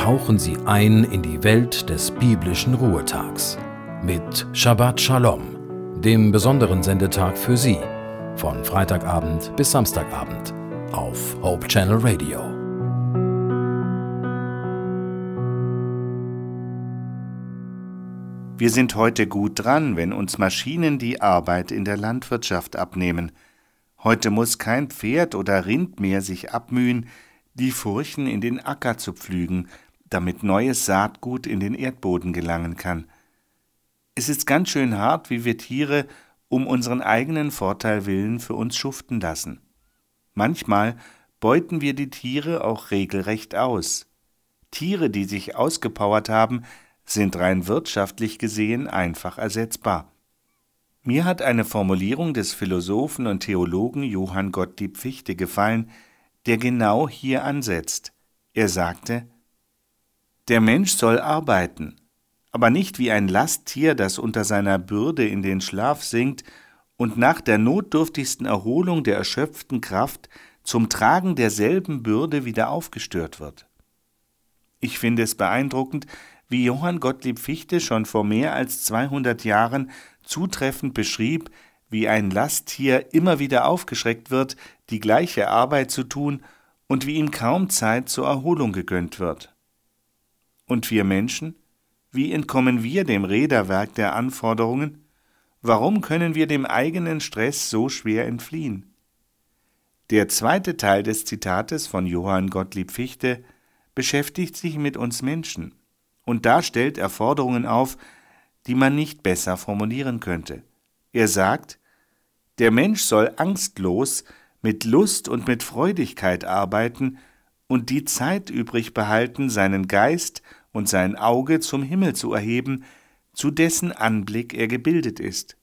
tauchen Sie ein in die Welt des biblischen Ruhetags mit Shabbat Shalom, dem besonderen Sendetag für Sie, von Freitagabend bis Samstagabend auf Hope Channel Radio. Wir sind heute gut dran, wenn uns Maschinen die Arbeit in der Landwirtschaft abnehmen. Heute muss kein Pferd oder Rind mehr sich abmühen, die Furchen in den Acker zu pflügen, damit neues Saatgut in den Erdboden gelangen kann. Es ist ganz schön hart, wie wir Tiere um unseren eigenen Vorteil willen für uns schuften lassen. Manchmal beuten wir die Tiere auch regelrecht aus. Tiere, die sich ausgepowert haben, sind rein wirtschaftlich gesehen einfach ersetzbar. Mir hat eine Formulierung des Philosophen und Theologen Johann Gottlieb Fichte gefallen, der genau hier ansetzt. Er sagte, der Mensch soll arbeiten, aber nicht wie ein Lasttier, das unter seiner Bürde in den Schlaf sinkt und nach der notdürftigsten Erholung der erschöpften Kraft zum Tragen derselben Bürde wieder aufgestört wird. Ich finde es beeindruckend, wie Johann Gottlieb Fichte schon vor mehr als 200 Jahren zutreffend beschrieb, wie ein Lasttier immer wieder aufgeschreckt wird, die gleiche Arbeit zu tun und wie ihm kaum Zeit zur Erholung gegönnt wird. Und wir Menschen? Wie entkommen wir dem Räderwerk der Anforderungen? Warum können wir dem eigenen Stress so schwer entfliehen? Der zweite Teil des Zitates von Johann Gottlieb Fichte beschäftigt sich mit uns Menschen, und da stellt er Forderungen auf, die man nicht besser formulieren könnte. Er sagt, der Mensch soll angstlos, mit Lust und mit Freudigkeit arbeiten und die Zeit übrig behalten, seinen Geist und sein Auge zum Himmel zu erheben, zu dessen Anblick er gebildet ist.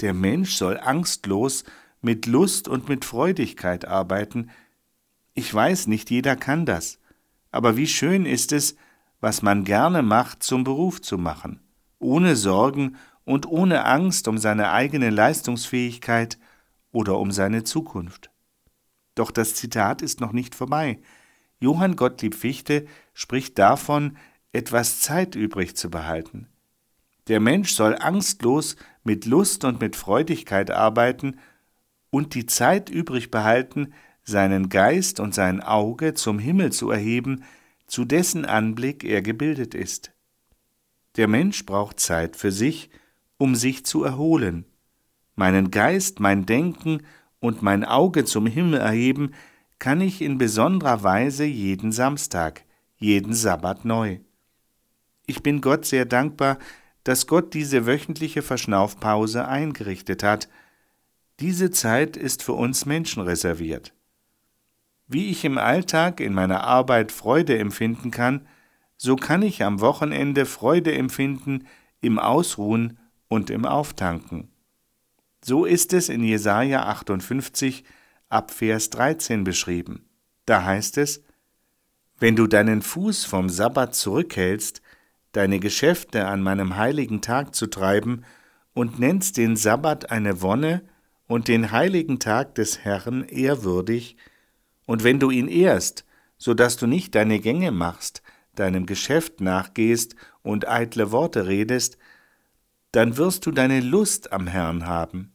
Der Mensch soll angstlos, mit Lust und mit Freudigkeit arbeiten. Ich weiß, nicht jeder kann das, aber wie schön ist es, was man gerne macht, zum Beruf zu machen, ohne Sorgen und ohne Angst um seine eigene Leistungsfähigkeit oder um seine Zukunft. Doch das Zitat ist noch nicht vorbei. Johann Gottlieb Fichte spricht davon, etwas Zeit übrig zu behalten. Der Mensch soll angstlos mit Lust und mit Freudigkeit arbeiten und die Zeit übrig behalten, seinen Geist und sein Auge zum Himmel zu erheben, zu dessen Anblick er gebildet ist. Der Mensch braucht Zeit für sich, um sich zu erholen, meinen Geist, mein Denken und mein Auge zum Himmel erheben, kann ich in besonderer Weise jeden Samstag, jeden Sabbat neu. Ich bin Gott sehr dankbar, dass Gott diese wöchentliche Verschnaufpause eingerichtet hat. Diese Zeit ist für uns Menschen reserviert. Wie ich im Alltag in meiner Arbeit Freude empfinden kann, so kann ich am Wochenende Freude empfinden im Ausruhen und im Auftanken. So ist es in Jesaja 58 ab Vers 13 beschrieben. Da heißt es: Wenn du deinen Fuß vom Sabbat zurückhältst, deine Geschäfte an meinem heiligen Tag zu treiben und nennst den Sabbat eine Wonne und den heiligen Tag des Herrn ehrwürdig, und wenn du ihn ehrst, so dass du nicht deine Gänge machst, deinem Geschäft nachgehst und eitle Worte redest, dann wirst du deine Lust am Herrn haben.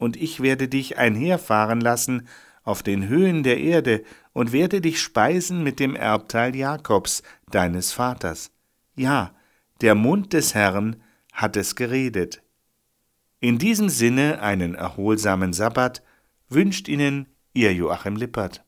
Und ich werde dich einherfahren lassen auf den Höhen der Erde und werde dich speisen mit dem Erbteil Jakobs, deines Vaters. Ja, der Mund des Herrn hat es geredet. In diesem Sinne einen erholsamen Sabbat wünscht Ihnen Ihr Joachim Lippert.